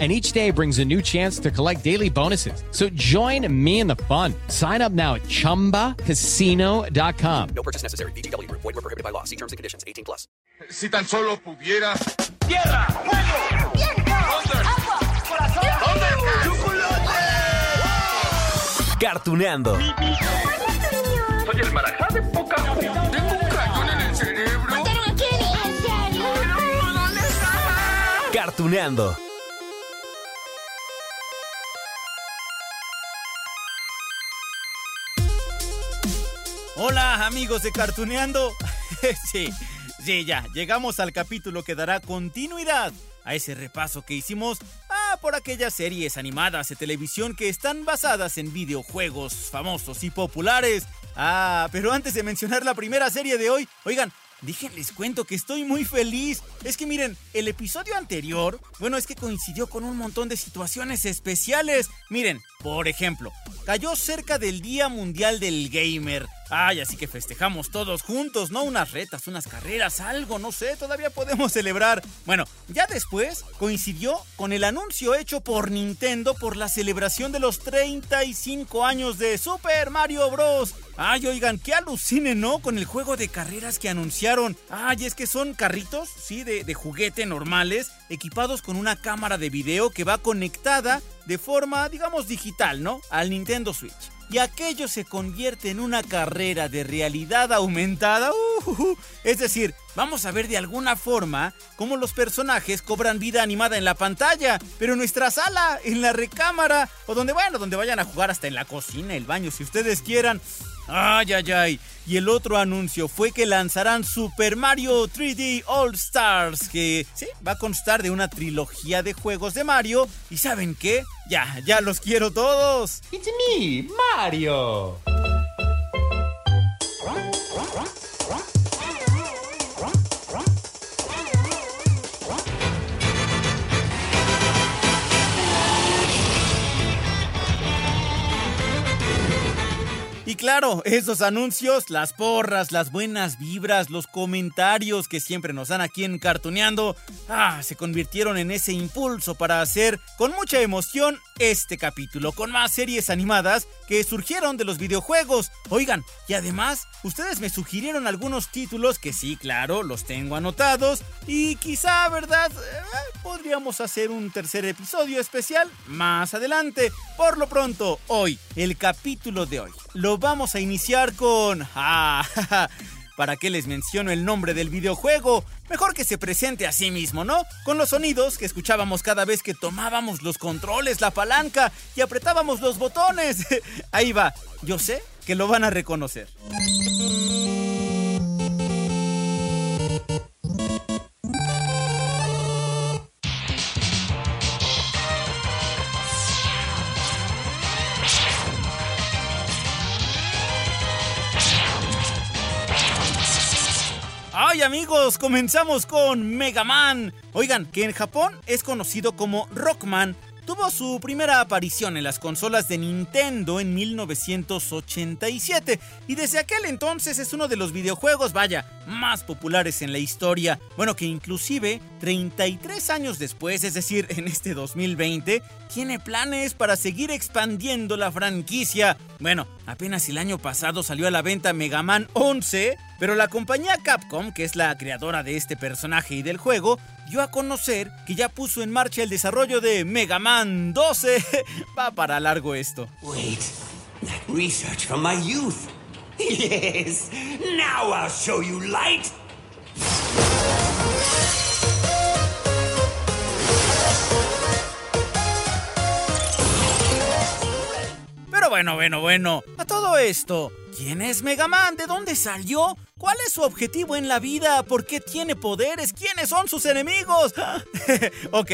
and each day brings a new chance to collect daily bonuses. So join me in the fun. Sign up now at ChumbaCasino.com. No purchase necessary. BGW. Void were prohibited by law. See terms and conditions. 18 plus. Si tan solo pudiera. ¡Tierra! ¡Fuego! ¡Viento! ¡Agua! ¡Corazón! ¡Chocolate! Cartuneando. Soy el marajá de poca Tengo un cañón en el cerebro. ¿Mataron a Kenny? ¿En serio? ¿Dónde estaba? Cartuneando. Hola amigos de Cartuneando. sí, sí, ya, llegamos al capítulo que dará continuidad a ese repaso que hicimos ah, por aquellas series animadas de televisión que están basadas en videojuegos famosos y populares. Ah, pero antes de mencionar la primera serie de hoy, oigan, Déjenles cuento que estoy muy feliz. Es que miren, el episodio anterior, bueno, es que coincidió con un montón de situaciones especiales. Miren, por ejemplo, cayó cerca del Día Mundial del Gamer. Ay, así que festejamos todos juntos, ¿no? Unas retas, unas carreras, algo, no sé, todavía podemos celebrar. Bueno, ya después coincidió con el anuncio hecho por Nintendo por la celebración de los 35 años de Super Mario Bros. Ay, oigan, qué alucinen, ¿no? Con el juego de carreras que anunciaron. Ay, es que son carritos, sí, de, de juguete normales, equipados con una cámara de video que va conectada de forma, digamos, digital, ¿no? Al Nintendo Switch. Y aquello se convierte en una carrera de realidad aumentada. Uh. Es decir, vamos a ver de alguna forma cómo los personajes cobran vida animada en la pantalla, pero en nuestra sala, en la recámara, o donde, bueno, donde vayan a jugar hasta en la cocina, el baño, si ustedes quieran. Ay, ay, ay. Y el otro anuncio fue que lanzarán Super Mario 3D All Stars, que sí, va a constar de una trilogía de juegos de Mario. ¿Y saben qué? Ya, ya los quiero todos. It's me, Mario. Y claro, esos anuncios, las porras, las buenas vibras, los comentarios que siempre nos dan aquí en Cartuneando, ah, se convirtieron en ese impulso para hacer con mucha emoción este capítulo, con más series animadas que surgieron de los videojuegos. Oigan, y además, ustedes me sugirieron algunos títulos que sí, claro, los tengo anotados y quizá, ¿verdad? Eh, podríamos hacer un tercer episodio especial más adelante. Por lo pronto, hoy, el capítulo de hoy, lo vamos a iniciar con... Ah, ¿Para qué les menciono el nombre del videojuego? Mejor que se presente a sí mismo, ¿no? Con los sonidos que escuchábamos cada vez que tomábamos los controles, la palanca y apretábamos los botones. Ahí va, yo sé que lo van a reconocer. Ay amigos, comenzamos con Mega Man. Oigan, que en Japón es conocido como Rockman. Tuvo su primera aparición en las consolas de Nintendo en 1987 y desde aquel entonces es uno de los videojuegos, vaya, más populares en la historia. Bueno, que inclusive 33 años después, es decir, en este 2020, tiene planes para seguir expandiendo la franquicia. Bueno, apenas el año pasado salió a la venta Mega Man 11, pero la compañía Capcom, que es la creadora de este personaje y del juego, dio a conocer que ya puso en marcha el desarrollo de Mega Man 12. Va para largo esto. Wait, that research from my youth. Yes, now I'll show you light. Pero bueno, bueno, bueno, a todo esto, ¿quién es Mega Man? ¿De dónde salió? ¿Cuál es su objetivo en la vida? ¿Por qué tiene poderes? ¿Quiénes son sus enemigos? ok,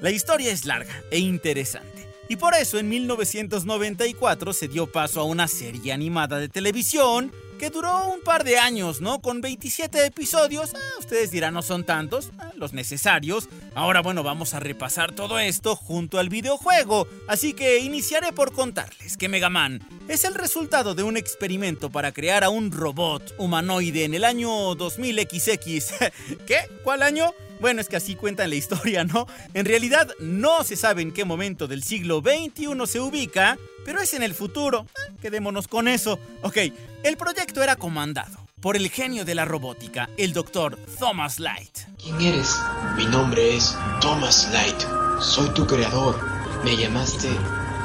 la historia es larga e interesante. Y por eso en 1994 se dio paso a una serie animada de televisión que duró un par de años, ¿no? Con 27 episodios. Ah, ustedes dirán, no son tantos, ah, los necesarios. Ahora, bueno, vamos a repasar todo esto junto al videojuego. Así que iniciaré por contarles que Mega Man es el resultado de un experimento para crear a un robot humanoide en el año 2000XX. ¿Qué? ¿Cuál año? Bueno, es que así cuentan la historia, ¿no? En realidad no se sabe en qué momento del siglo XXI se ubica, pero es en el futuro. Eh, quedémonos con eso. Ok, el proyecto era comandado por el genio de la robótica, el doctor Thomas Light. ¿Quién eres? Mi nombre es Thomas Light. Soy tu creador. Me llamaste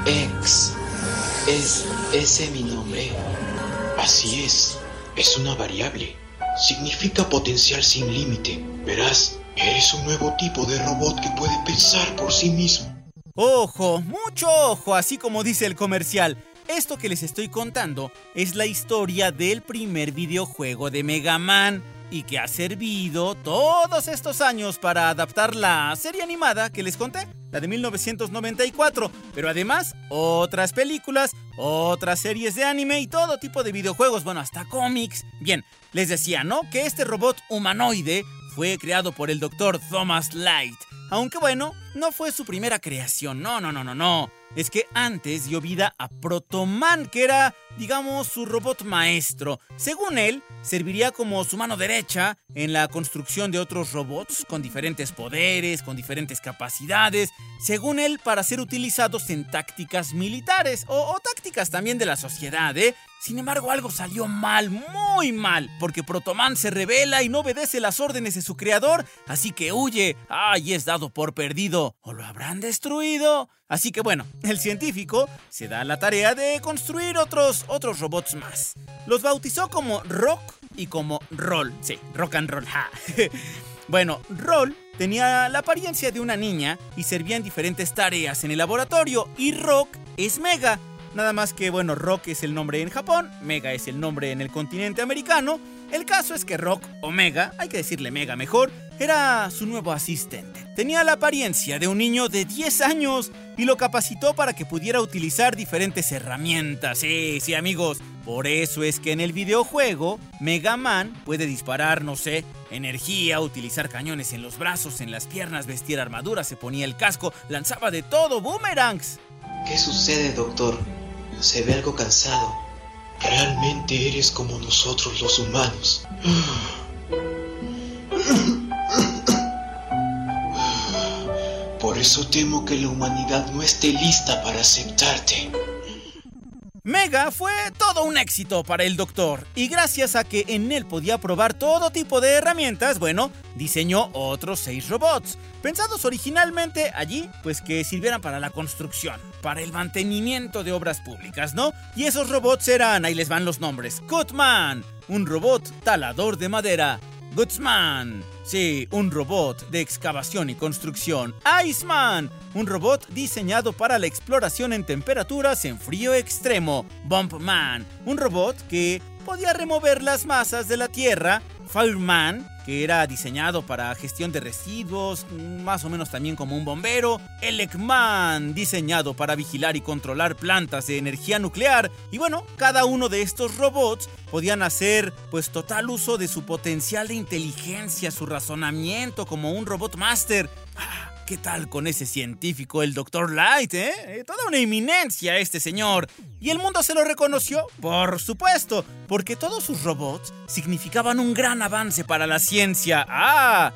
X. ¿Es ese mi nombre? Así es. Es una variable. Significa potencial sin límite. Verás, eres un nuevo tipo de robot que puede pensar por sí mismo. Ojo, mucho ojo, así como dice el comercial. Esto que les estoy contando es la historia del primer videojuego de Mega Man y que ha servido todos estos años para adaptar la serie animada que les conté, la de 1994, pero además otras películas, otras series de anime y todo tipo de videojuegos, bueno, hasta cómics. Bien, les decía, ¿no? Que este robot humanoide fue creado por el doctor Thomas Light. Aunque bueno, no fue su primera creación, no, no, no, no, no. Es que antes dio vida a Protoman, que era, digamos, su robot maestro. Según él, serviría como su mano derecha en la construcción de otros robots con diferentes poderes, con diferentes capacidades, según él, para ser utilizados en tácticas militares o, o tácticas también de la sociedad, ¿eh? Sin embargo, algo salió mal, muy mal, porque Protoman se revela y no obedece las órdenes de su creador, así que huye. ¡Ay, es dado por perdido! ¿O lo habrán destruido? Así que bueno, el científico se da la tarea de construir otros, otros robots más. Los bautizó como Rock y como Roll. Sí, Rock and Roll, ja. bueno, Roll tenía la apariencia de una niña y servía en diferentes tareas en el laboratorio, y Rock es Mega Nada más que, bueno, Rock es el nombre en Japón, Mega es el nombre en el continente americano. El caso es que Rock, o Mega, hay que decirle Mega mejor, era su nuevo asistente. Tenía la apariencia de un niño de 10 años y lo capacitó para que pudiera utilizar diferentes herramientas. Sí, sí amigos, por eso es que en el videojuego Mega Man puede disparar, no sé, energía, utilizar cañones en los brazos, en las piernas, vestir armadura, se ponía el casco, lanzaba de todo, boomerangs. ¿Qué sucede, doctor? Se ve algo cansado. Realmente eres como nosotros los humanos. Por eso temo que la humanidad no esté lista para aceptarte. Mega fue todo un éxito para el doctor y gracias a que en él podía probar todo tipo de herramientas, bueno, diseñó otros seis robots, pensados originalmente allí, pues que sirvieran para la construcción, para el mantenimiento de obras públicas, ¿no? Y esos robots eran, ahí les van los nombres, Cutman, un robot talador de madera, Goodsman, sí, un robot de excavación y construcción. Iceman, un robot diseñado para la exploración en temperaturas en frío extremo. Bumpman, un robot que podía remover las masas de la Tierra. Fireman, que era diseñado para gestión de residuos, más o menos también como un bombero. Elecman, diseñado para vigilar y controlar plantas de energía nuclear. Y bueno, cada uno de estos robots podían hacer pues total uso de su potencial de inteligencia, su razonamiento como un robot master. Ah, ¿Qué tal con ese científico, el Dr. Light, eh? eh? Toda una eminencia este señor. ¿Y el mundo se lo reconoció? Por supuesto, porque todos sus robots significaban un gran avance para la ciencia. ¡Ah!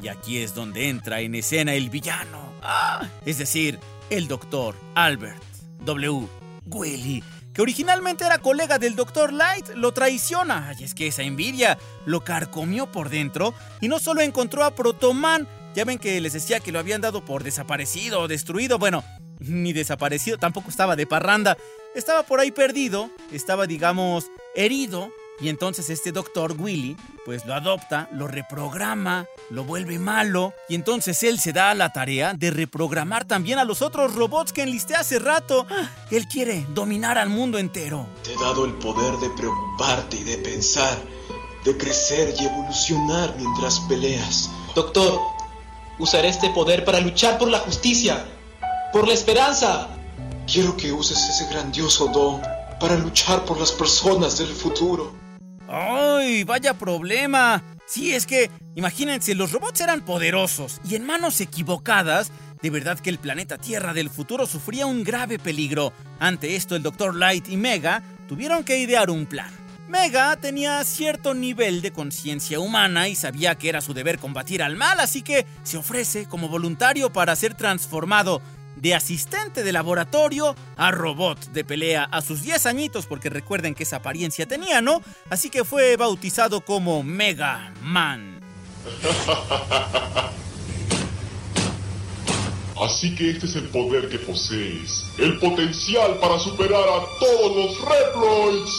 Y aquí es donde entra en escena el villano. ¡Ah! Es decir, el Dr. Albert W. Willy que originalmente era colega del Dr. Light, lo traiciona. Ay, es que esa envidia lo carcomió por dentro y no solo encontró a Protoman, ya ven que les decía que lo habían dado por desaparecido o destruido. Bueno, ni desaparecido, tampoco estaba de parranda. Estaba por ahí perdido, estaba, digamos, herido. Y entonces este doctor Willy, pues lo adopta, lo reprograma, lo vuelve malo. Y entonces él se da a la tarea de reprogramar también a los otros robots que enlisté hace rato. Él quiere dominar al mundo entero. Te he dado el poder de preocuparte y de pensar, de crecer y evolucionar mientras peleas. Doctor, Usaré este poder para luchar por la justicia, por la esperanza. Quiero que uses ese grandioso don para luchar por las personas del futuro. Uy, vaya problema. Sí, es que, imagínense, los robots eran poderosos y en manos equivocadas, de verdad que el planeta Tierra del futuro sufría un grave peligro. Ante esto, el Dr. Light y Mega tuvieron que idear un plan. Mega tenía cierto nivel de conciencia humana y sabía que era su deber combatir al mal, así que se ofrece como voluntario para ser transformado de asistente de laboratorio a robot de pelea a sus 10 añitos, porque recuerden que esa apariencia tenía, ¿no? Así que fue bautizado como Mega Man. Así que este es el poder que posees, el potencial para superar a todos los Reploids.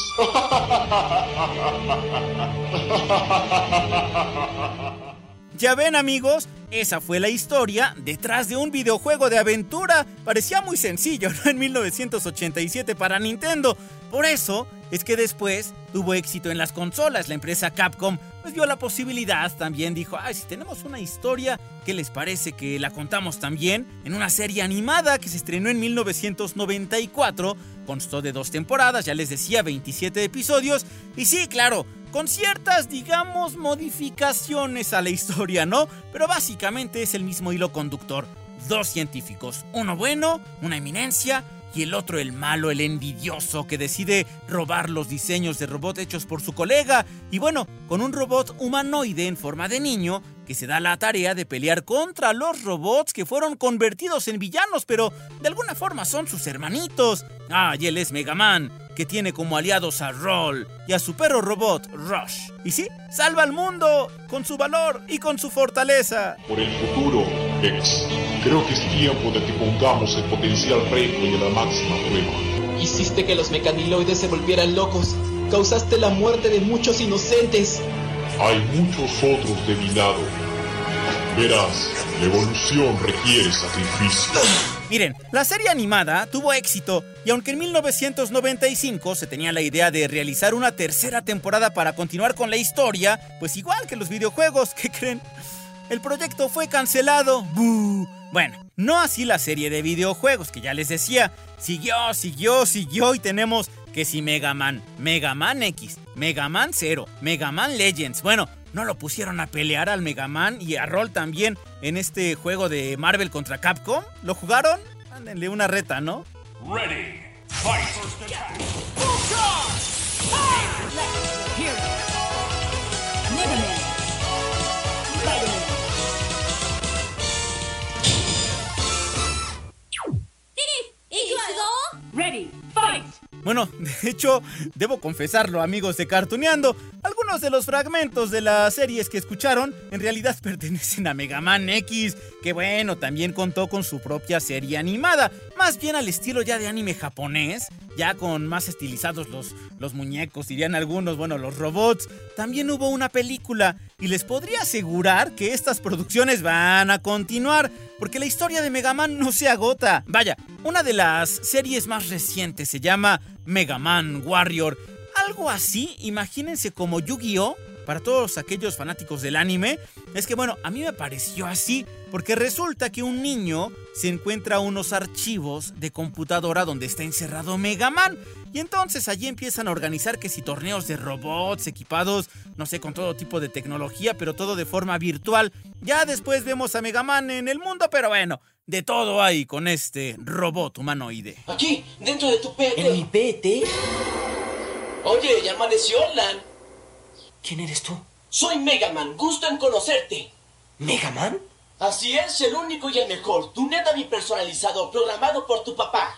Ya ven amigos, esa fue la historia detrás de un videojuego de aventura. Parecía muy sencillo, ¿no? En 1987 para Nintendo. Por eso es que después tuvo éxito en las consolas. La empresa Capcom pues vio la posibilidad, también dijo, ay, si tenemos una historia, ¿qué les parece que la contamos también? En una serie animada que se estrenó en 1994, constó de dos temporadas, ya les decía, 27 episodios. Y sí, claro, con ciertas, digamos, modificaciones a la historia, ¿no? Pero básicamente es el mismo hilo conductor. Dos científicos, uno bueno, una eminencia, y el otro el malo, el envidioso, que decide robar los diseños de robot hechos por su colega. Y bueno, con un robot humanoide en forma de niño, que se da la tarea de pelear contra los robots que fueron convertidos en villanos, pero de alguna forma son sus hermanitos. Ah, y él es Mega Man, que tiene como aliados a Roll y a su perro robot Rush. Y sí, salva al mundo con su valor y con su fortaleza. Por el futuro, X. Creo que es tiempo de que pongamos el potencial reto y a la máxima prueba. Hiciste que los mecaniloides se volvieran locos. Causaste la muerte de muchos inocentes. Hay muchos otros de mi lado. Verás, la evolución requiere sacrificio. Miren, la serie animada tuvo éxito y aunque en 1995 se tenía la idea de realizar una tercera temporada para continuar con la historia, pues igual que los videojuegos, ¿qué creen? El proyecto fue cancelado. Bueno, no así la serie de videojuegos que ya les decía. Siguió, siguió, siguió y tenemos que si Mega Man, Mega Man X, Mega Man 0, Mega Man Legends. Bueno, no lo pusieron a pelear al Mega Man y a Roll también en este juego de Marvel contra Capcom. ¿Lo jugaron? Ándenle una reta, ¿no? Ready, fight. Bueno, de hecho, debo confesarlo, amigos de Cartuneando, algunos de los fragmentos de las series que escucharon en realidad pertenecen a Mega Man X, que bueno, también contó con su propia serie animada, más bien al estilo ya de anime japonés, ya con más estilizados los, los muñecos, dirían algunos, bueno, los robots. También hubo una película y les podría asegurar que estas producciones van a continuar, porque la historia de Mega Man no se agota. Vaya, una de las series más recientes se llama Mega Man Warrior. Algo así, imagínense como Yu-Gi-Oh! Para todos aquellos fanáticos del anime, es que bueno, a mí me pareció así, porque resulta que un niño se encuentra unos archivos de computadora donde está encerrado Mega Man. Y entonces allí empiezan a organizar que si torneos de robots equipados, no sé, con todo tipo de tecnología, pero todo de forma virtual. Ya después vemos a Mega Man en el mundo, pero bueno, de todo hay con este robot humanoide. Aquí, dentro de tu PT. ¿En mi PT? Oye, ya amaneció, Lan. ¿Quién eres tú? Soy Megaman, gusto en conocerte. ¿Megaman? Así es, el único y el mejor. Tu Netnavi personalizado, programado por tu papá.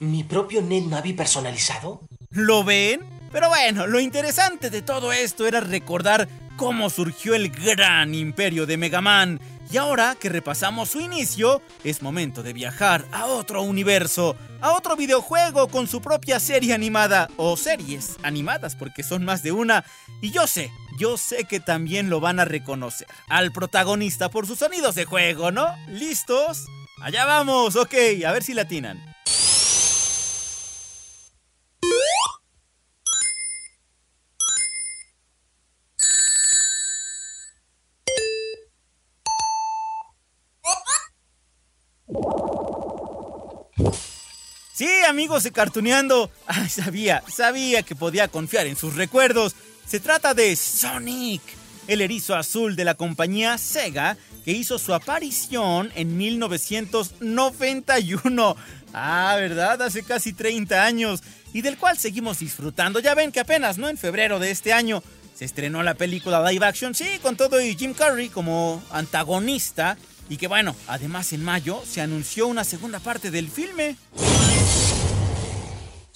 ¿Mi propio Netnavi personalizado? ¿Lo ven? Pero bueno, lo interesante de todo esto era recordar cómo surgió el gran imperio de Mega Man. Y ahora que repasamos su inicio, es momento de viajar a otro universo, a otro videojuego con su propia serie animada o series animadas porque son más de una. Y yo sé, yo sé que también lo van a reconocer al protagonista por sus sonidos de juego, ¿no? ¿Listos? Allá vamos, ok, a ver si latinan. Sí, amigos de Cartuneando. Ay, sabía, sabía que podía confiar en sus recuerdos. Se trata de Sonic, el erizo azul de la compañía Sega, que hizo su aparición en 1991. Ah, ¿verdad? Hace casi 30 años. Y del cual seguimos disfrutando. Ya ven que apenas, ¿no? En febrero de este año se estrenó la película live action, sí, con todo y Jim Carrey como antagonista. Y que bueno, además en mayo se anunció una segunda parte del filme.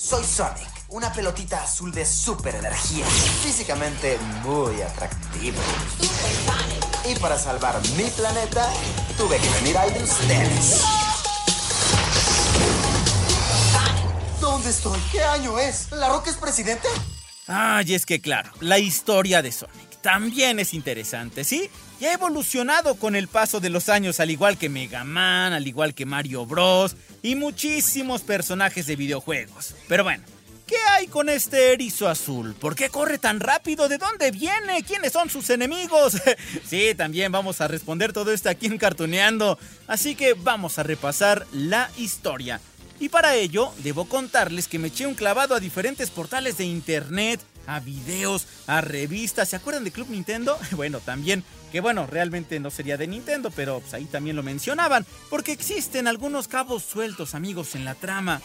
Soy Sonic, una pelotita azul de super energía, físicamente muy atractivo. Y para salvar mi planeta, tuve que venir al de ustedes. ¿Dónde estoy? ¿Qué año es? ¿La Roca es presidente? Ay, es que claro, la historia de Sonic también es interesante, ¿sí? Y ha evolucionado con el paso de los años, al igual que Mega Man, al igual que Mario Bros. y muchísimos personajes de videojuegos. Pero bueno, ¿qué hay con este erizo azul? ¿Por qué corre tan rápido? ¿De dónde viene? ¿Quiénes son sus enemigos? sí, también vamos a responder todo esto aquí en Cartuneando. Así que vamos a repasar la historia. Y para ello, debo contarles que me eché un clavado a diferentes portales de internet, a videos, a revistas. ¿Se acuerdan de Club Nintendo? Bueno, también, que bueno, realmente no sería de Nintendo, pero pues ahí también lo mencionaban, porque existen algunos cabos sueltos, amigos, en la trama.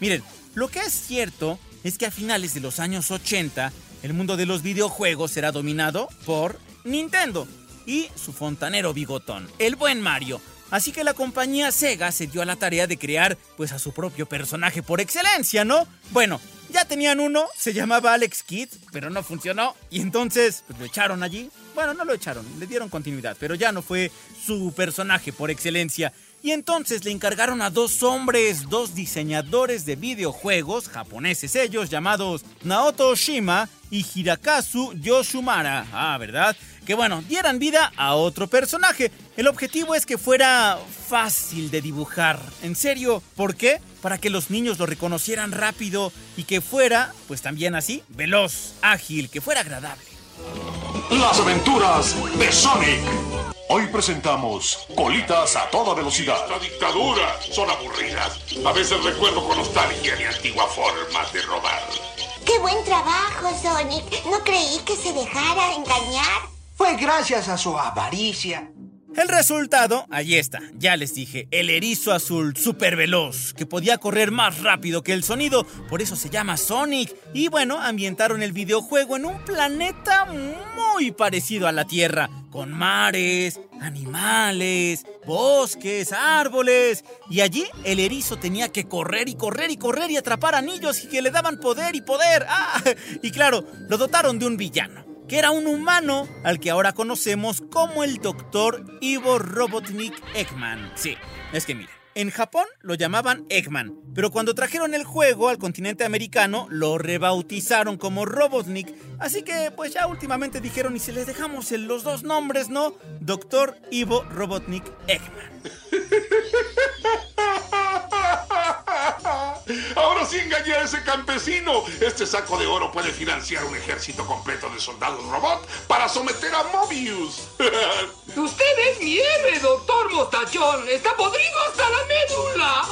Miren, lo que es cierto es que a finales de los años 80, el mundo de los videojuegos era dominado por Nintendo y su fontanero bigotón, el buen Mario. Así que la compañía Sega se dio a la tarea de crear pues a su propio personaje por excelencia, ¿no? Bueno, ya tenían uno, se llamaba Alex Kidd, pero no funcionó y entonces pues, lo echaron allí. Bueno, no lo echaron, le dieron continuidad, pero ya no fue su personaje por excelencia. Y entonces le encargaron a dos hombres, dos diseñadores de videojuegos japoneses ellos, llamados Naoto Oshima y Hirakazu Yoshimara. Ah, ¿verdad? Que bueno, dieran vida a otro personaje. El objetivo es que fuera fácil de dibujar. En serio, ¿por qué? Para que los niños lo reconocieran rápido y que fuera, pues también así, veloz, ágil, que fuera agradable. Las aventuras de Sonic. Hoy presentamos Colitas a toda velocidad. La dictadura son aburridas. A veces recuerdo con nostalgia mi antigua forma de robar. ¡Qué buen trabajo, Sonic! No creí que se dejara engañar. Fue gracias a su avaricia. El resultado, allí está, ya les dije, el erizo azul super veloz, que podía correr más rápido que el sonido, por eso se llama Sonic. Y bueno, ambientaron el videojuego en un planeta muy parecido a la Tierra, con mares, animales, bosques, árboles. Y allí el erizo tenía que correr y correr y correr y atrapar anillos y que le daban poder y poder. Ah, y claro, lo dotaron de un villano que era un humano al que ahora conocemos como el Dr. Ivo Robotnik Eggman. Sí, es que mira, en Japón lo llamaban Eggman, pero cuando trajeron el juego al continente americano lo rebautizaron como Robotnik, así que pues ya últimamente dijeron y si les dejamos los dos nombres, ¿no? Dr. Ivo Robotnik Eggman. Ahora sí engañé a ese campesino. Este saco de oro puede financiar un ejército completo de soldados robot para someter a Mobius. Usted es mi héroe, doctor Mostachón. Está podrido hasta la médula.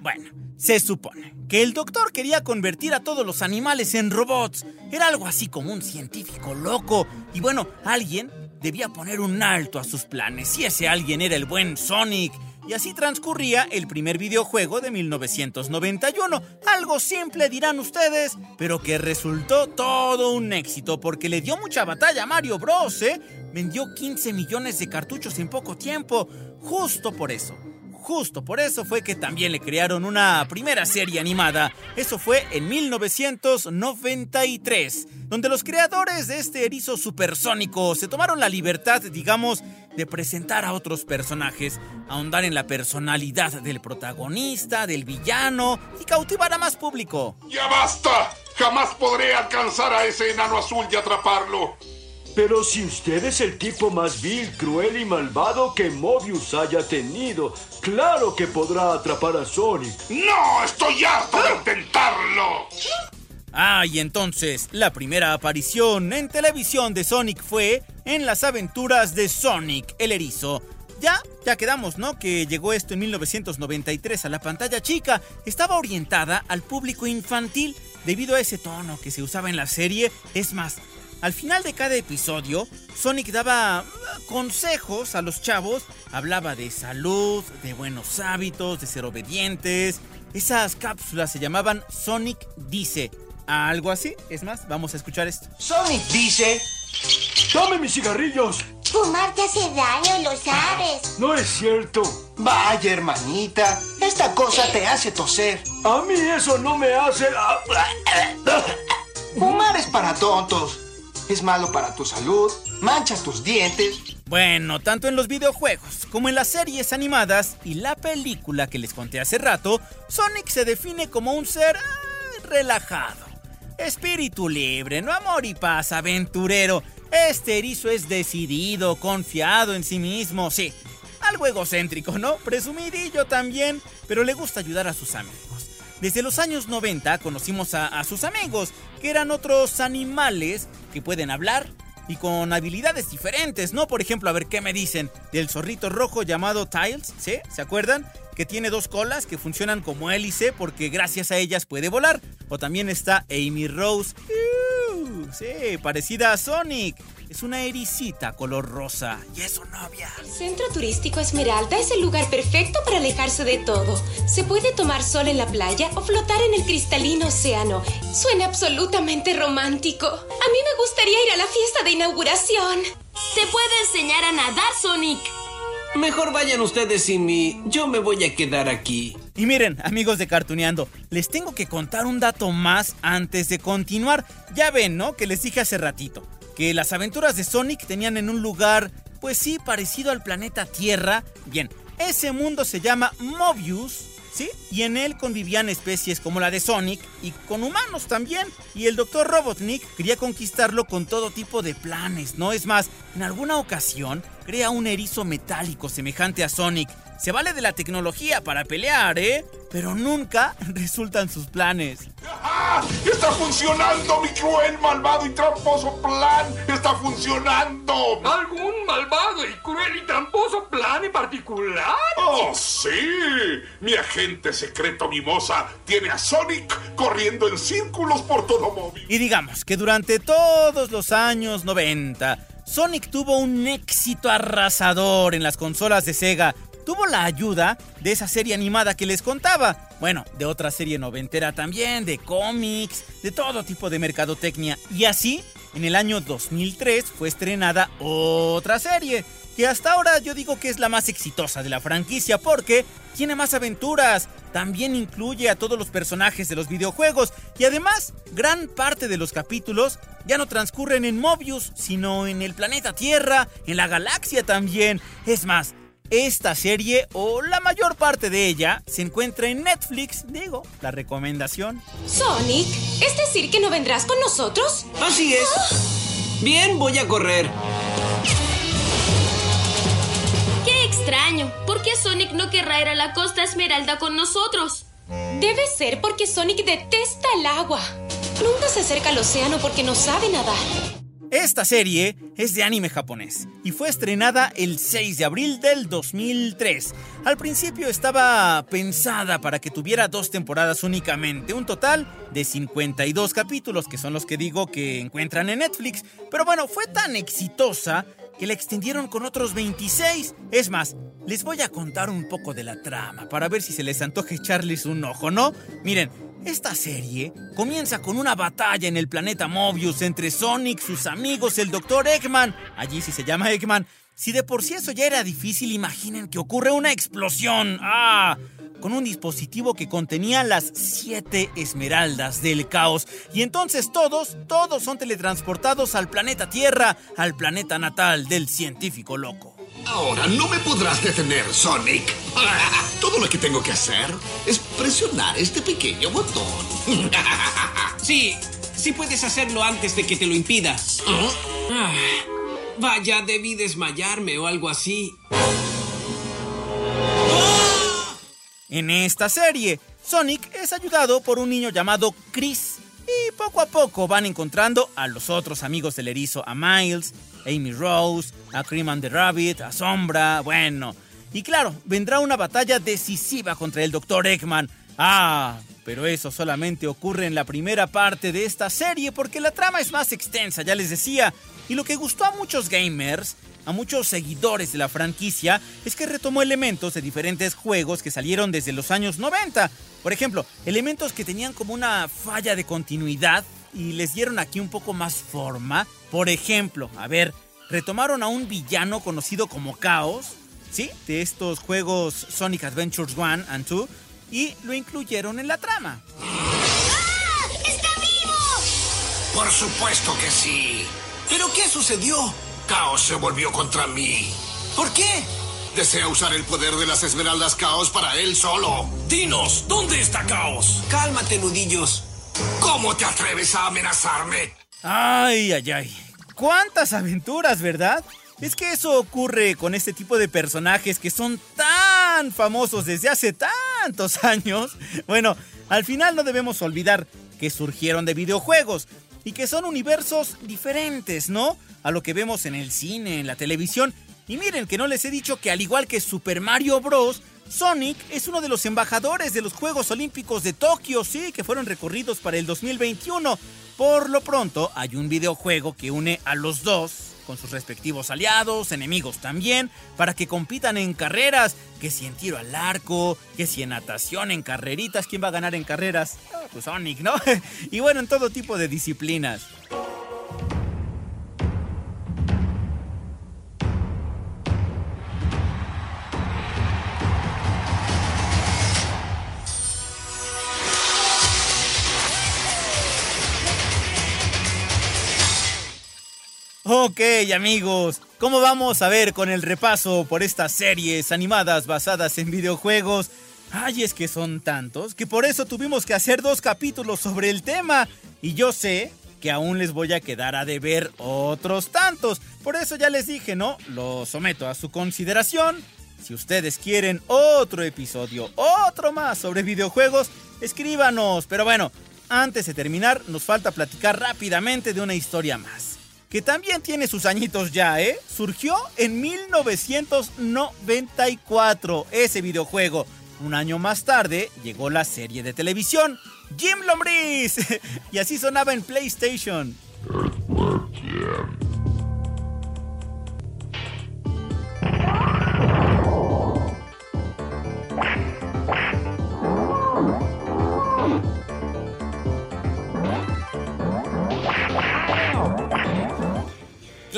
bueno. Se supone que el doctor quería convertir a todos los animales en robots. Era algo así como un científico loco. Y bueno, alguien debía poner un alto a sus planes. Y ese alguien era el buen Sonic. Y así transcurría el primer videojuego de 1991. Algo simple dirán ustedes, pero que resultó todo un éxito porque le dio mucha batalla a Mario Bros. ¿eh? Vendió 15 millones de cartuchos en poco tiempo. Justo por eso. Justo por eso fue que también le crearon una primera serie animada. Eso fue en 1993, donde los creadores de este erizo supersónico se tomaron la libertad, digamos, de presentar a otros personajes, ahondar en la personalidad del protagonista, del villano y cautivar a más público. ¡Ya basta! Jamás podré alcanzar a ese enano azul y atraparlo. Pero si usted es el tipo más vil, cruel y malvado que Mobius haya tenido, claro que podrá atrapar a Sonic. ¡No! ¡Estoy harto de intentarlo! Ah, y entonces, la primera aparición en televisión de Sonic fue en las aventuras de Sonic el Erizo. Ya, ya quedamos, ¿no? Que llegó esto en 1993 a la pantalla chica. Estaba orientada al público infantil debido a ese tono que se usaba en la serie. Es más, al final de cada episodio, Sonic daba uh, consejos a los chavos, hablaba de salud, de buenos hábitos, de ser obedientes. Esas cápsulas se llamaban Sonic Dice. Algo así, es más, vamos a escuchar esto. Sonic dice... ¡Dame mis cigarrillos! Fumar te hace daño, lo sabes. No es cierto. Vaya, hermanita, esta cosa te hace toser. A mí eso no me hace... Fumar es para tontos. Es malo para tu salud, mancha tus dientes. Bueno, tanto en los videojuegos como en las series animadas y la película que les conté hace rato, Sonic se define como un ser ah, relajado. Espíritu libre, no amor y paz, aventurero. Este erizo es decidido, confiado en sí mismo, sí. Algo egocéntrico, ¿no? Presumidillo también, pero le gusta ayudar a sus amigos. Desde los años 90 conocimos a, sus amigos, que eran otros animales que pueden hablar y con habilidades diferentes, ¿no? Por ejemplo, a ver qué me dicen del zorrito rojo llamado Tiles, ¿sí? ¿Se acuerdan? Que tiene dos colas que funcionan como hélice porque gracias a ellas puede volar. O también está Amy Rose. Sí, parecida a Sonic. Es una ericita color rosa y es su novia. Centro Turístico Esmeralda es el lugar perfecto para alejarse de todo. Se puede tomar sol en la playa o flotar en el cristalino océano. Suena absolutamente romántico. A mí me gustaría ir a la fiesta de inauguración. Te puede enseñar a nadar, Sonic. Mejor vayan ustedes sin mí. Yo me voy a quedar aquí. Y miren, amigos de Cartuneando, les tengo que contar un dato más antes de continuar. Ya ven, ¿no? Que les dije hace ratito que las aventuras de Sonic tenían en un lugar, pues sí, parecido al planeta Tierra. Bien, ese mundo se llama Mobius, Y en él convivían especies como la de Sonic y con humanos también. Y el Dr. Robotnik quería conquistarlo con todo tipo de planes, ¿no? Es más, en alguna ocasión crea un erizo metálico semejante a Sonic. Se vale de la tecnología para pelear, ¿eh? Pero nunca resultan sus planes. ¡Ah! ¡Está funcionando mi cruel, malvado y tramposo plan! ¡Está funcionando! ¿Algún malvado y cruel y tramposo plan en particular? ¡Oh, sí! Mi agente secreto mimosa tiene a Sonic corriendo en círculos por todo móvil. Y digamos que durante todos los años 90, Sonic tuvo un éxito arrasador en las consolas de Sega tuvo la ayuda de esa serie animada que les contaba. Bueno, de otra serie noventera también, de cómics, de todo tipo de mercadotecnia. Y así, en el año 2003 fue estrenada otra serie, que hasta ahora yo digo que es la más exitosa de la franquicia porque tiene más aventuras, también incluye a todos los personajes de los videojuegos y además gran parte de los capítulos ya no transcurren en Mobius, sino en el planeta Tierra, en la galaxia también. Es más, esta serie, o la mayor parte de ella, se encuentra en Netflix, digo, la recomendación. Sonic, ¿es decir que no vendrás con nosotros? Así es. Bien, voy a correr. Qué extraño. ¿Por qué Sonic no querrá ir a la Costa Esmeralda con nosotros? Debe ser porque Sonic detesta el agua. Nunca se acerca al océano porque no sabe nadar. Esta serie es de anime japonés y fue estrenada el 6 de abril del 2003. Al principio estaba pensada para que tuviera dos temporadas únicamente, un total de 52 capítulos, que son los que digo que encuentran en Netflix. Pero bueno, fue tan exitosa que la extendieron con otros 26. Es más, les voy a contar un poco de la trama para ver si se les antoja echarles un ojo, ¿no? Miren, esta serie comienza con una batalla en el planeta Mobius entre Sonic, sus amigos, el Dr. Eggman, allí sí se llama Eggman. Si de por sí eso ya era difícil, imaginen que ocurre una explosión. ¡Ah! Con un dispositivo que contenía las siete esmeraldas del caos. Y entonces todos, todos son teletransportados al planeta Tierra, al planeta natal del científico loco. Ahora no me podrás detener, Sonic. Todo lo que tengo que hacer es presionar este pequeño botón. Sí, sí puedes hacerlo antes de que te lo impida. Ah, vaya, debí desmayarme o algo así. En esta serie, Sonic es ayudado por un niño llamado Chris y poco a poco van encontrando a los otros amigos del erizo, a Miles, Amy Rose, a Cream and the Rabbit, a Sombra, bueno. Y claro, vendrá una batalla decisiva contra el Dr. Eggman. Ah, pero eso solamente ocurre en la primera parte de esta serie porque la trama es más extensa, ya les decía. Y lo que gustó a muchos gamers, a muchos seguidores de la franquicia, es que retomó elementos de diferentes juegos que salieron desde los años 90. Por ejemplo, elementos que tenían como una falla de continuidad y les dieron aquí un poco más forma. Por ejemplo, a ver, retomaron a un villano conocido como Chaos, ¿sí? De estos juegos Sonic Adventures 1 and 2 y lo incluyeron en la trama. ¡Está vivo! Por supuesto que sí. ¿Pero qué sucedió? Caos se volvió contra mí. ¿Por qué? Desea usar el poder de las esmeraldas Caos para él solo. Dinos, ¿dónde está Caos? Cálmate, nudillos. ¿Cómo te atreves a amenazarme? Ay, ay, ay. ¿Cuántas aventuras, verdad? Es que eso ocurre con este tipo de personajes que son tan famosos desde hace tantos años. Bueno, al final no debemos olvidar que surgieron de videojuegos y que son universos diferentes, ¿no? A lo que vemos en el cine, en la televisión. Y miren que no les he dicho que al igual que Super Mario Bros., Sonic es uno de los embajadores de los Juegos Olímpicos de Tokio, sí, que fueron recorridos para el 2021. Por lo pronto, hay un videojuego que une a los dos con sus respectivos aliados, enemigos también, para que compitan en carreras, que si en tiro al arco, que si en natación, en carreritas, ¿quién va a ganar en carreras? Ah, pues Sonic, ¿no? y bueno, en todo tipo de disciplinas. Ok amigos, ¿cómo vamos a ver con el repaso por estas series animadas basadas en videojuegos? Ay, es que son tantos que por eso tuvimos que hacer dos capítulos sobre el tema. Y yo sé que aún les voy a quedar a deber otros tantos. Por eso ya les dije, ¿no? Lo someto a su consideración. Si ustedes quieren otro episodio, otro más sobre videojuegos, escríbanos. Pero bueno, antes de terminar, nos falta platicar rápidamente de una historia más que también tiene sus añitos ya, ¿eh? Surgió en 1994 ese videojuego. Un año más tarde llegó la serie de televisión, Jim Lombriz. y así sonaba en PlayStation.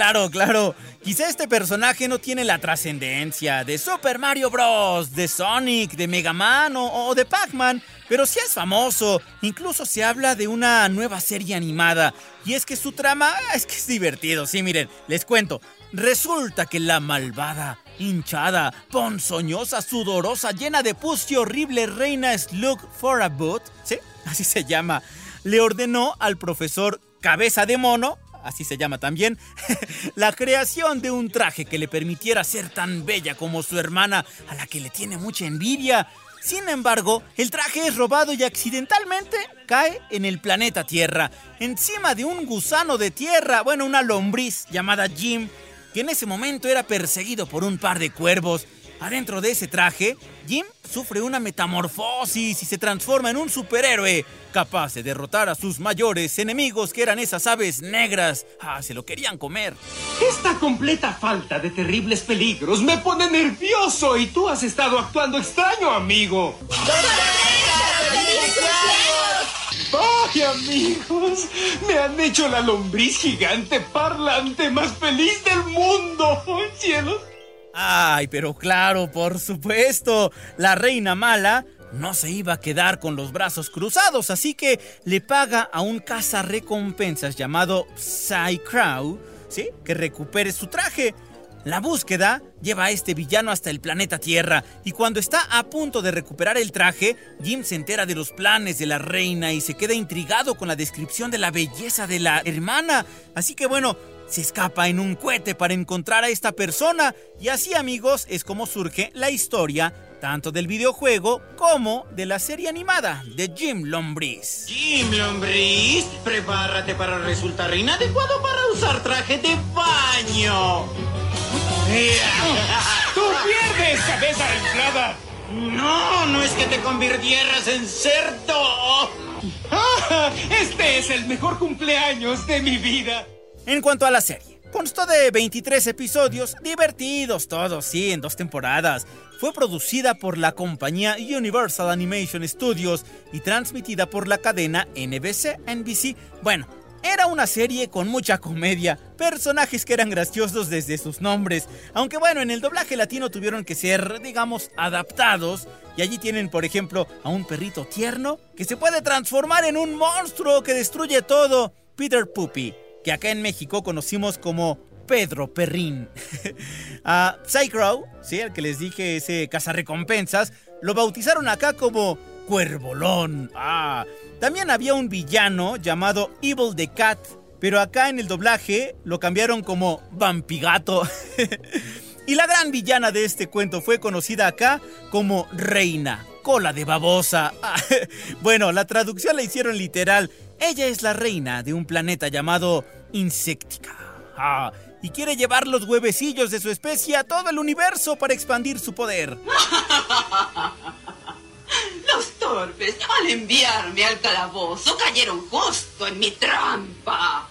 Claro, claro. Quizá este personaje no tiene la trascendencia de Super Mario Bros., de Sonic, de Mega Man o, de Pac-Man, pero sí es famoso. Incluso se habla de una nueva serie animada. Y es que su trama es que es divertido. Sí, miren, les cuento. Resulta que la malvada, hinchada, ponzoñosa, sudorosa, llena de pus y horrible reina Slug Boot, ¿sí? Así se llama. Le ordenó al profesor Cabeza de Mono así se llama también, la creación de un traje que le permitiera ser tan bella como su hermana, a la que le tiene mucha envidia. Sin embargo, el traje es robado y accidentalmente cae en el planeta Tierra, encima de un gusano de tierra, bueno, una lombriz llamada Jim, que en ese momento era perseguido por un par de cuervos. Adentro de ese traje, Jim sufre una metamorfosis y se transforma en un superhéroe, capaz de derrotar a sus mayores enemigos que eran esas aves negras. Ah, se lo querían comer. Esta completa falta de terribles peligros me pone nervioso y tú has estado actuando extraño, amigo. ¡Ay, amigos! Me han hecho la lombriz gigante parlante más feliz del mundo. ¡Oh, cielos! Ay, pero claro, por supuesto, la reina mala no se iba a quedar con los brazos cruzados, así que le paga a un cazarrecompensas llamado Psycrow, ¿sí? Que recupere su traje. La búsqueda lleva a este villano hasta el planeta Tierra y cuando está a punto de recuperar el traje, Jim se entera de los planes de la reina y se queda intrigado con la descripción de la belleza de la hermana. Así que bueno, se escapa en un cohete para encontrar a esta persona y así amigos es como surge la historia tanto del videojuego como de la serie animada de Jim Lombriz. Jim Lombriz, prepárate para resultar inadecuado para usar traje de baño. ¡Tú pierdes, cabeza inflada! No, no es que te convirtieras en cerdo. Ah, este es el mejor cumpleaños de mi vida. En cuanto a la serie, constó de 23 episodios, divertidos todos, sí, en dos temporadas. Fue producida por la compañía Universal Animation Studios y transmitida por la cadena NBC, NBC. Bueno, era una serie con mucha comedia, personajes que eran graciosos desde sus nombres, aunque bueno, en el doblaje latino tuvieron que ser, digamos, adaptados, y allí tienen, por ejemplo, a un perrito tierno que se puede transformar en un monstruo que destruye todo, Peter Puppy, que acá en México conocimos como Pedro Perrín. a Psycrow, sí, el que les dije ese cazarrecompensas, lo bautizaron acá como Cuervolón. Ah, también había un villano llamado Evil the Cat, pero acá en el doblaje lo cambiaron como Vampigato. y la gran villana de este cuento fue conocida acá como Reina, cola de babosa. bueno, la traducción la hicieron literal. Ella es la reina de un planeta llamado Insectica. Ah, y quiere llevar los huevecillos de su especie a todo el universo para expandir su poder. Torpes, al enviarme al calabozo, cayeron justo en mi trampa.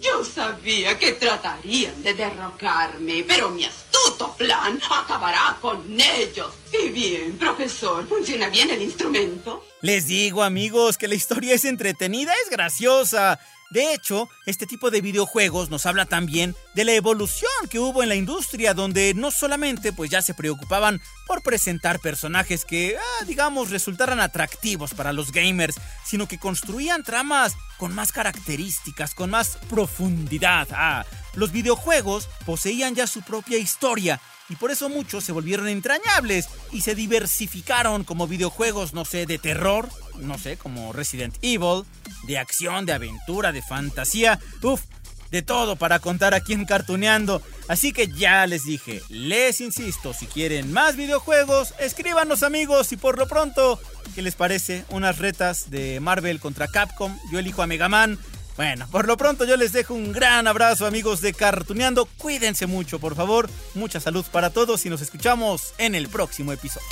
Yo sabía que tratarían de derrocarme, pero mi astuto plan acabará con ellos. Y bien, profesor, ¿funciona bien el instrumento? Les digo, amigos, que la historia es entretenida, es graciosa. De hecho, este tipo de videojuegos nos habla también de la evolución que hubo en la industria, donde no solamente pues ya se preocupaban por presentar personajes que, ah, digamos, resultaran atractivos para los gamers, sino que construían tramas con más características, con más profundidad. Ah, los videojuegos poseían ya su propia historia y por eso muchos se volvieron entrañables y se diversificaron como videojuegos, no sé, de terror, no sé, como Resident Evil, de acción, de aventura, de fantasía, uff, de todo para contar aquí en Cartuneando. Así que ya les dije, les insisto, si quieren más videojuegos, escríbanos amigos y por lo pronto, ¿qué les parece? Unas retas de Marvel contra Capcom, yo elijo a Mega Man. Bueno, por lo pronto yo les dejo un gran abrazo amigos de Cartuneando. Cuídense mucho, por favor. Mucha salud para todos y nos escuchamos en el próximo episodio.